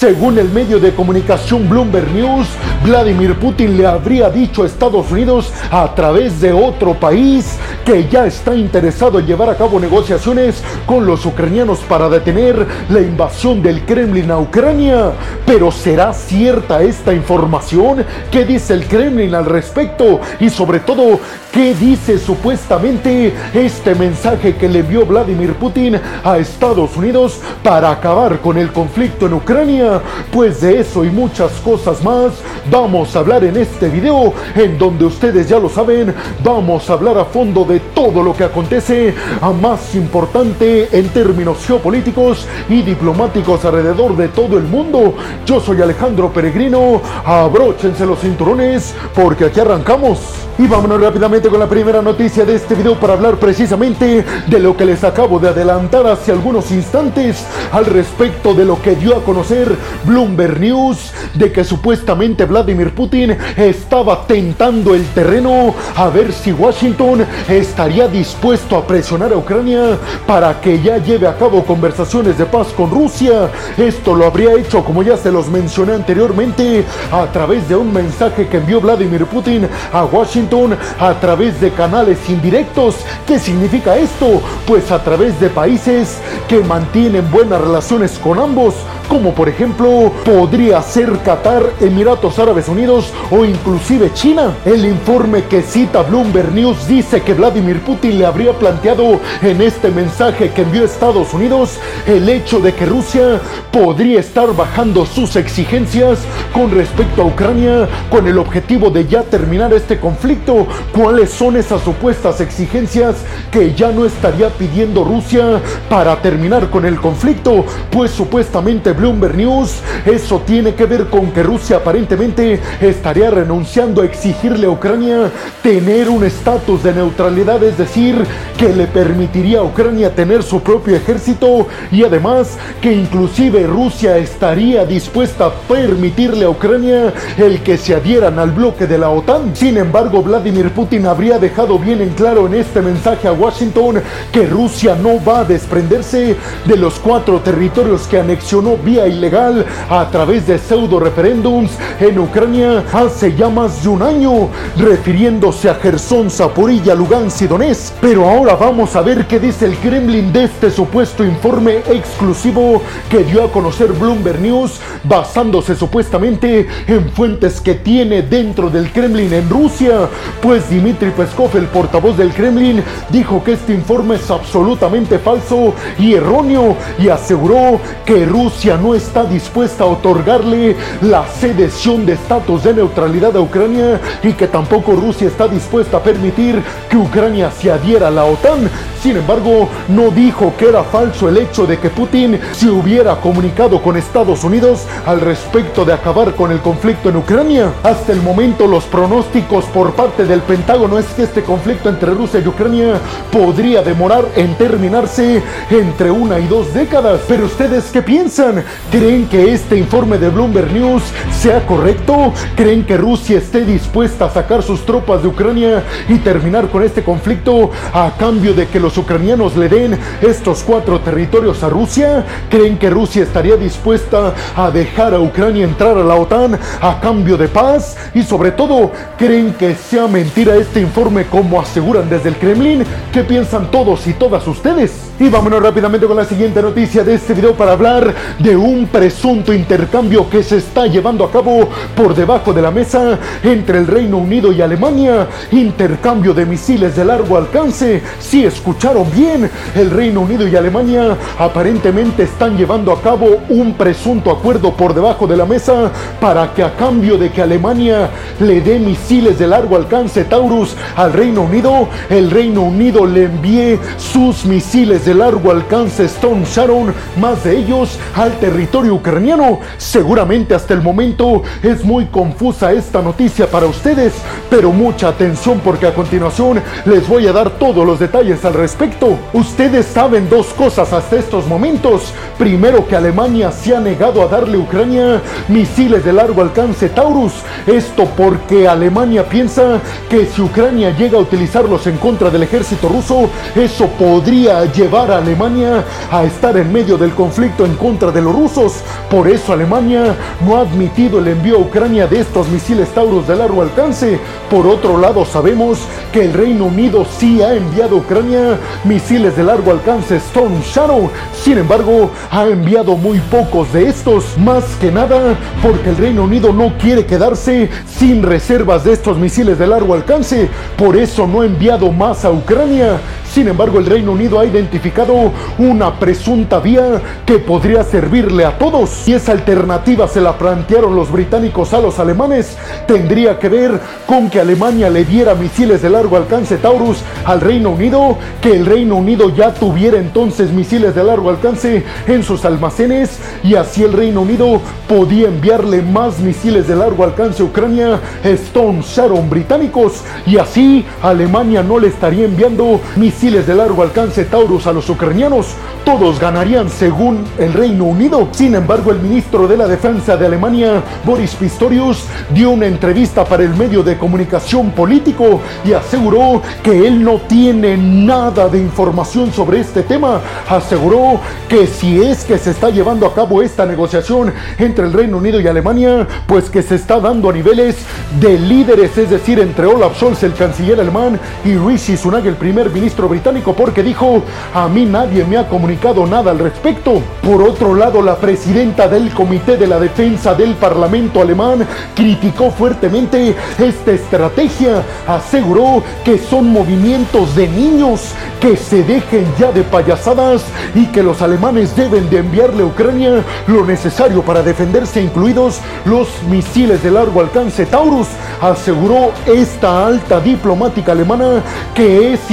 Según el medio de comunicación Bloomberg News, Vladimir Putin le habría dicho a Estados Unidos a través de otro país que ya está interesado en llevar a cabo negociaciones con los ucranianos para detener la invasión del Kremlin a Ucrania. Pero ¿será cierta esta información? ¿Qué dice el Kremlin al respecto? Y sobre todo, ¿qué dice supuestamente este mensaje que le envió Vladimir Putin a Estados Unidos para acabar con el conflicto en Ucrania? Pues de eso y muchas cosas más vamos a hablar en este video en donde ustedes ya lo saben, vamos a hablar a fondo de todo lo que acontece a más importante en términos geopolíticos y diplomáticos alrededor de todo el mundo. Yo soy Alejandro Peregrino, abróchense los cinturones porque aquí arrancamos. Y vámonos rápidamente con la primera noticia de este video para hablar precisamente de lo que les acabo de adelantar hace algunos instantes al respecto de lo que dio a conocer Bloomberg News de que supuestamente Vladimir Putin estaba tentando el terreno a ver si Washington estaría dispuesto a presionar a Ucrania para que ya lleve a cabo conversaciones de paz con Rusia. Esto lo habría hecho, como ya se los mencioné anteriormente, a través de un mensaje que envió Vladimir Putin a Washington a través de canales indirectos. ¿Qué significa esto? Pues a través de países que mantienen buenas relaciones con ambos, como por ejemplo podría ser Qatar, Emiratos Árabes Unidos o inclusive China. El informe que cita Bloomberg News dice que Vladimir Putin le habría planteado en este mensaje que envió Estados Unidos el hecho de que Rusia podría estar bajando sus exigencias con respecto a Ucrania con el objetivo de ya terminar este conflicto. ¿Cuáles son esas supuestas exigencias que ya no estaría pidiendo Rusia para terminar con el conflicto? Pues supuestamente Bloomberg News eso tiene que ver con que Rusia aparentemente estaría renunciando a exigirle a Ucrania tener un estatus de neutralidad, es decir, que le permitiría a Ucrania tener su propio ejército y además que inclusive Rusia estaría dispuesta a permitirle a Ucrania el que se adhieran al bloque de la OTAN. Sin embargo, Vladimir Putin habría dejado bien en claro en este mensaje a Washington que Rusia no va a desprenderse de los cuatro territorios que anexionó vía ilegal a través de pseudo referéndums en Ucrania hace ya más de un año, refiriéndose a Gerson, Zaporilla, Lugansk y Donetsk. Pero ahora vamos a ver qué dice el Kremlin de este supuesto informe exclusivo que dio a conocer Bloomberg News, basándose supuestamente en fuentes que tiene dentro del Kremlin en Rusia. Pues Dmitry Peskov, el portavoz del Kremlin, dijo que este informe es absolutamente falso y erróneo y aseguró que Rusia no está dispuesta a otorgarle la cedición de estatus de neutralidad a Ucrania y que tampoco Rusia está dispuesta a permitir que Ucrania se adhiera a la OTAN. Sin embargo, no dijo que era falso el hecho de que Putin se hubiera comunicado con Estados Unidos al respecto de acabar con el conflicto en Ucrania. Hasta el momento los pronósticos por parte del Pentágono es que este conflicto entre Rusia y Ucrania podría demorar en terminarse entre una y dos décadas. Pero ustedes qué piensan? ¿Creen que este informe de Bloomberg News sea correcto? ¿Creen que Rusia esté dispuesta a sacar sus tropas de Ucrania y terminar con este conflicto a cambio de que los ucranianos le den estos cuatro territorios a Rusia? ¿Creen que Rusia estaría dispuesta a dejar a Ucrania entrar a la OTAN a cambio de paz? Y sobre todo, ¿creen que sea mentira este informe como aseguran desde el Kremlin? ¿Qué piensan todos y todas ustedes? Y vámonos rápidamente con la siguiente noticia de este video para hablar de un presunto intercambio que se está llevando a cabo por debajo de la mesa entre el Reino Unido y Alemania. Intercambio de misiles de largo alcance. Si escucharon bien, el Reino Unido y Alemania aparentemente están llevando a cabo un presunto acuerdo por debajo de la mesa para que a cambio de que Alemania le dé misiles de largo alcance Taurus al Reino Unido, el Reino Unido le envíe sus misiles de largo alcance Stone Sharon, más de ellos al territorio ucraniano. Seguramente hasta el momento es muy confusa esta noticia para ustedes, pero mucha atención porque a continuación les voy a dar todos los detalles al respecto respecto. Ustedes saben dos cosas hasta estos momentos. Primero que Alemania se ha negado a darle a Ucrania misiles de largo alcance Taurus. Esto porque Alemania piensa que si Ucrania llega a utilizarlos en contra del ejército ruso, eso podría llevar a Alemania a estar en medio del conflicto en contra de los rusos. Por eso Alemania no ha admitido el envío a Ucrania de estos misiles Taurus de largo alcance. Por otro lado, sabemos que el Reino Unido sí ha enviado a Ucrania misiles de largo alcance Storm Shadow. Sin embargo, ha enviado muy pocos de estos, más que nada porque el Reino Unido no quiere quedarse sin reservas de estos misiles de largo alcance. Por eso no ha enviado más a Ucrania. Sin embargo, el Reino Unido ha identificado una presunta vía que podría servirle a todos. Y esa alternativa se la plantearon los británicos a los alemanes. Tendría que ver con que Alemania le diera misiles de largo alcance Taurus al Reino Unido, que el Reino Unido ya tuviera entonces misiles de largo alcance en sus almacenes y así el Reino Unido podía enviarle más misiles de largo alcance a Ucrania, Stone Sharon británicos, y así Alemania no le estaría enviando misiles de largo alcance Taurus a los ucranianos. Todos ganarían según el Reino Unido. Sin embargo, el ministro de la Defensa de Alemania, Boris Pistorius, dio una entrevista para el medio de comunicación político y aseguró que él no tiene nada de información sobre este tema. Aseguró que si es que se está llevando a cabo esta negociación entre el Reino Unido y Alemania, pues que se está dando a niveles de líderes, es decir, entre Olaf Scholz, el canciller alemán, y Rishi Sunak, el primer ministro británico, porque dijo, a mí nadie me ha comunicado nada al respecto. Por otro lado, la presidenta del Comité de la Defensa del Parlamento alemán criticó fuertemente esta estrategia, aseguró que son movimientos de niños, que se dejen ya de payasadas y que los alemanes deben de enviarle a Ucrania lo necesario para defenderse, incluidos los misiles de largo alcance Taurus, aseguró esta alta diplomática alemana que es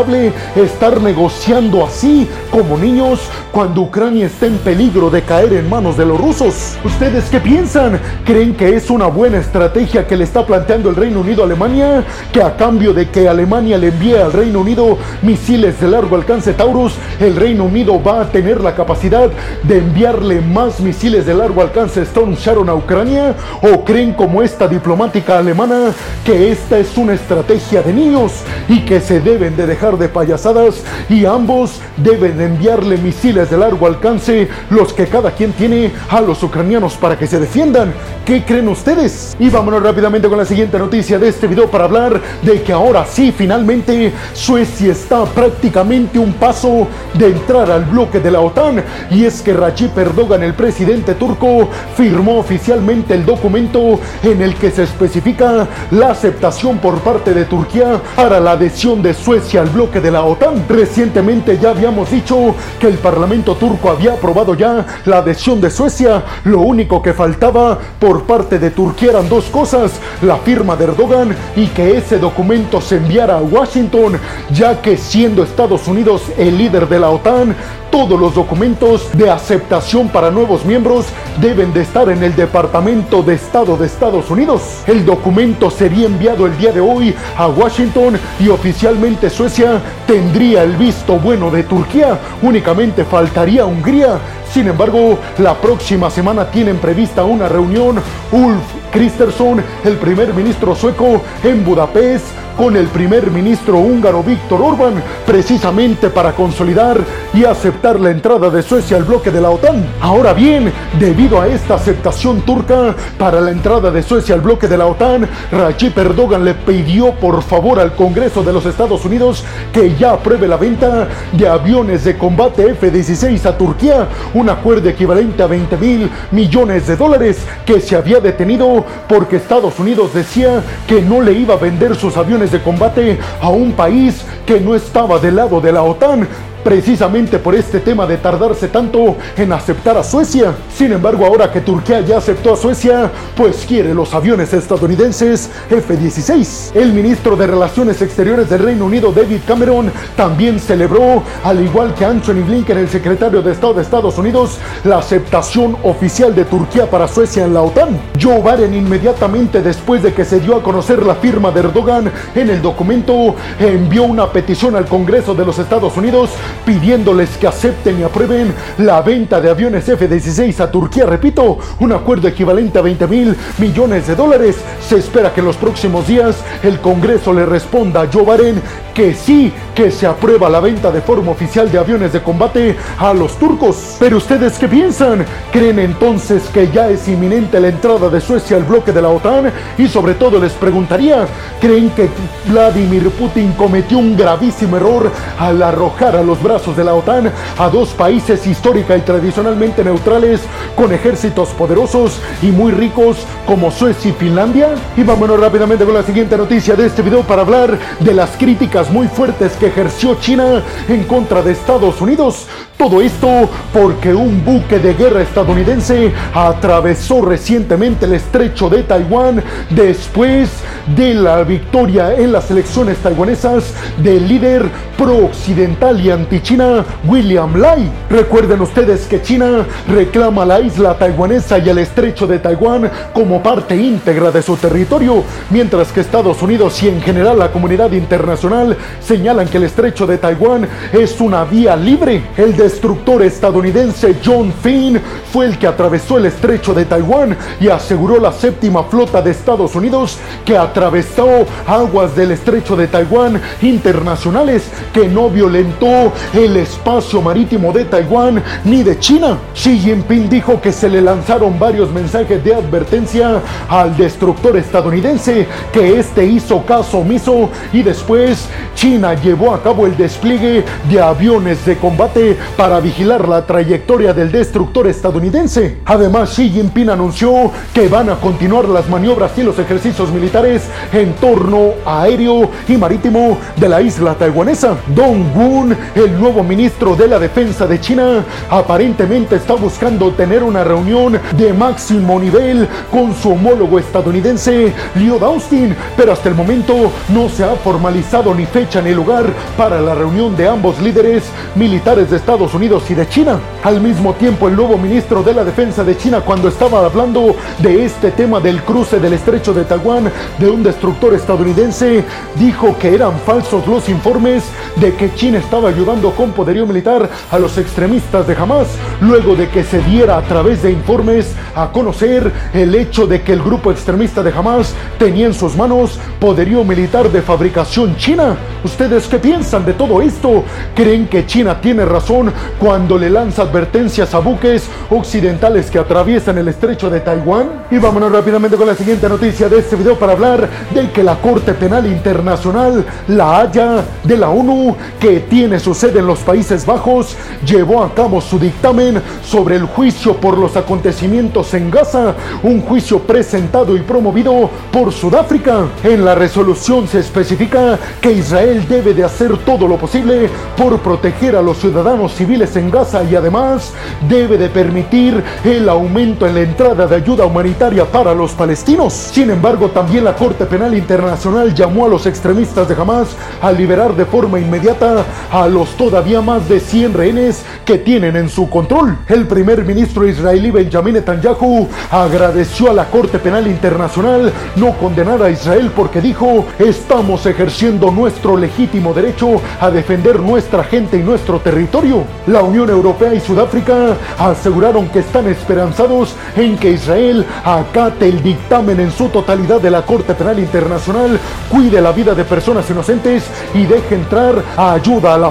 irresponsable estar negociando así como niños cuando Ucrania está en peligro de caer en manos de los rusos. ¿Ustedes qué piensan? ¿Creen que es una buena estrategia que le está planteando el Reino Unido a Alemania? Que a cambio de que Alemania le envíe al Reino Unido misiles de largo alcance Taurus, el Reino Unido va a tener la capacidad de enviarle más misiles de largo alcance Storm Sharon a Ucrania? ¿O creen como esta diplomática alemana que esta es una estrategia de niños y que se deben de dejar de payasadas y ambos deben enviarle misiles de largo alcance, los que cada quien tiene a los ucranianos para que se defiendan? ¿Qué creen ustedes? Y vámonos rápidamente con la siguiente noticia de este video para hablar de que ahora sí, finalmente, Suecia está prácticamente un paso de entrar al bloque de la OTAN. Y es que Recep Erdogan, el presidente turco, firmó oficialmente el documento en el que se especifica la aceptación por parte de Turquía para la adhesión de Suecia al bloque de la OTAN. Recientemente ya habíamos dicho que el Parlamento turco había aprobado ya la adhesión de Suecia. Lo único que faltaba por parte de Turquía eran dos cosas, la firma de Erdogan y que ese documento se enviara a Washington, ya que siendo Estados Unidos el líder de la OTAN, todos los documentos de aceptación para nuevos miembros deben de estar en el Departamento de Estado de Estados Unidos. El documento sería enviado el día de hoy a Washington y oficialmente Suecia tendría el visto bueno de Turquía. Únicamente faltaría Hungría. Sin embargo, la próxima semana tienen prevista una reunión Ulf Kristersson, el primer ministro sueco, en Budapest con el primer ministro húngaro Víctor Orbán, precisamente para consolidar y aceptar la entrada de Suecia al bloque de la OTAN. Ahora bien, debido a esta aceptación turca para la entrada de Suecia al bloque de la OTAN, Recep Erdogan le pidió por favor al Congreso de los Estados Unidos que ya apruebe la venta de aviones de combate F-16 a Turquía, un acuerdo equivalente a 20 mil millones de dólares que se había detenido porque Estados Unidos decía que no le iba a vender sus aviones de combate a un país que no estaba del lado de la OTAN. Precisamente por este tema de tardarse tanto en aceptar a Suecia. Sin embargo, ahora que Turquía ya aceptó a Suecia, pues quiere los aviones estadounidenses F-16. El ministro de Relaciones Exteriores del Reino Unido, David Cameron, también celebró, al igual que Anthony Blinken, el secretario de Estado de Estados Unidos, la aceptación oficial de Turquía para Suecia en la OTAN. Joe Biden inmediatamente después de que se dio a conocer la firma de Erdogan en el documento, envió una petición al Congreso de los Estados Unidos pidiéndoles que acepten y aprueben la venta de aviones F-16 a Turquía. Repito, un acuerdo equivalente a 20 mil millones de dólares. Se espera que en los próximos días el Congreso le responda a Joe Biden que sí, que se aprueba la venta de forma oficial de aviones de combate a los turcos. Pero ustedes qué piensan? ¿Creen entonces que ya es inminente la entrada de Suecia al bloque de la OTAN? Y sobre todo les preguntaría, ¿creen que Vladimir Putin cometió un gravísimo error al arrojar a los brazos de la OTAN a dos países histórica y tradicionalmente neutrales con ejércitos poderosos y muy ricos como Suecia y Finlandia? Y vámonos rápidamente con la siguiente noticia de este video para hablar de las críticas muy fuertes que ejerció China en contra de Estados Unidos. Todo esto porque un buque de guerra estadounidense atravesó recientemente el estrecho de Taiwán después de la victoria en las elecciones taiwanesas del líder pro-occidental y anti-China William Lai. Recuerden ustedes que China reclama la isla taiwanesa y el estrecho de Taiwán como parte íntegra de su territorio, mientras que Estados Unidos y en general la comunidad internacional señalan que el estrecho de Taiwán es una vía libre. El destructor estadounidense John Finn fue el que atravesó el estrecho de Taiwán y aseguró la séptima flota de Estados Unidos que atravesó aguas del estrecho de Taiwán internacionales que no violentó el espacio marítimo de Taiwán ni de China. Xi Jinping dijo que se le lanzaron varios mensajes de advertencia al destructor estadounidense que este hizo caso omiso y después China llevó a cabo el despliegue de aviones de combate para vigilar la trayectoria del destructor estadounidense. Además, Xi Jinping anunció que van a continuar las maniobras y los ejercicios militares en torno aéreo y marítimo de la isla taiwanesa. Dong Gun, el nuevo ministro de la defensa de China, aparentemente está buscando tener una reunión de máximo nivel con su homólogo estadounidense, Lloyd Austin, pero hasta el momento no se ha formalizado ni fecha ni lugar para la reunión de ambos líderes militares de Estados Unidos y de China. Al mismo tiempo, el nuevo ministro de la defensa de China, cuando estaba hablando de este tema del cruce del estrecho de Taiwán de un destructor estadounidense, dijo que eran falsos los informes de que China estaba ayudando con poderío militar a los extremistas de Hamas, luego de que se diera a través de informes a conocer el hecho de que el grupo extremista de Hamas tenía en sus manos poderío militar de fabricación china. ¿Ustedes qué piensan de todo esto? ¿Creen que China tiene razón cuando le lanza advertencias a buques occidentales que atraviesan el estrecho de Taiwán? Y vámonos rápidamente con la siguiente noticia de este video para hablar del que la Corte Penal Internacional, la Haya de la ONU, que tiene su sede en los Países Bajos, llevó a cabo su dictamen sobre el juicio por los acontecimientos en Gaza, un juicio presentado y promovido por Sudáfrica. En la resolución se especifica que Israel debe de hacer todo lo posible por proteger a los ciudadanos civiles en Gaza y además debe de permitir el aumento en la entrada de ayuda humanitaria para los palestinos. Sin embargo, también la Corte Penal Internacional llamó a los extremistas de Hamas a liberar de forma inmediata a los todavía más de 100 rehenes que tienen en su control. El primer ministro israelí Benjamin Netanyahu agradeció a la Corte Penal Internacional no condenar a Israel porque dijo, estamos ejerciendo nuestro legítimo derecho a defender nuestra gente y nuestro territorio. La Unión Europea y Sudáfrica aseguraron que están esperanzados en que Israel acate el dictamen en su totalidad de la Corte Penal Internacional, cuide la vida de personas inocentes y deje entrar a ayuda a la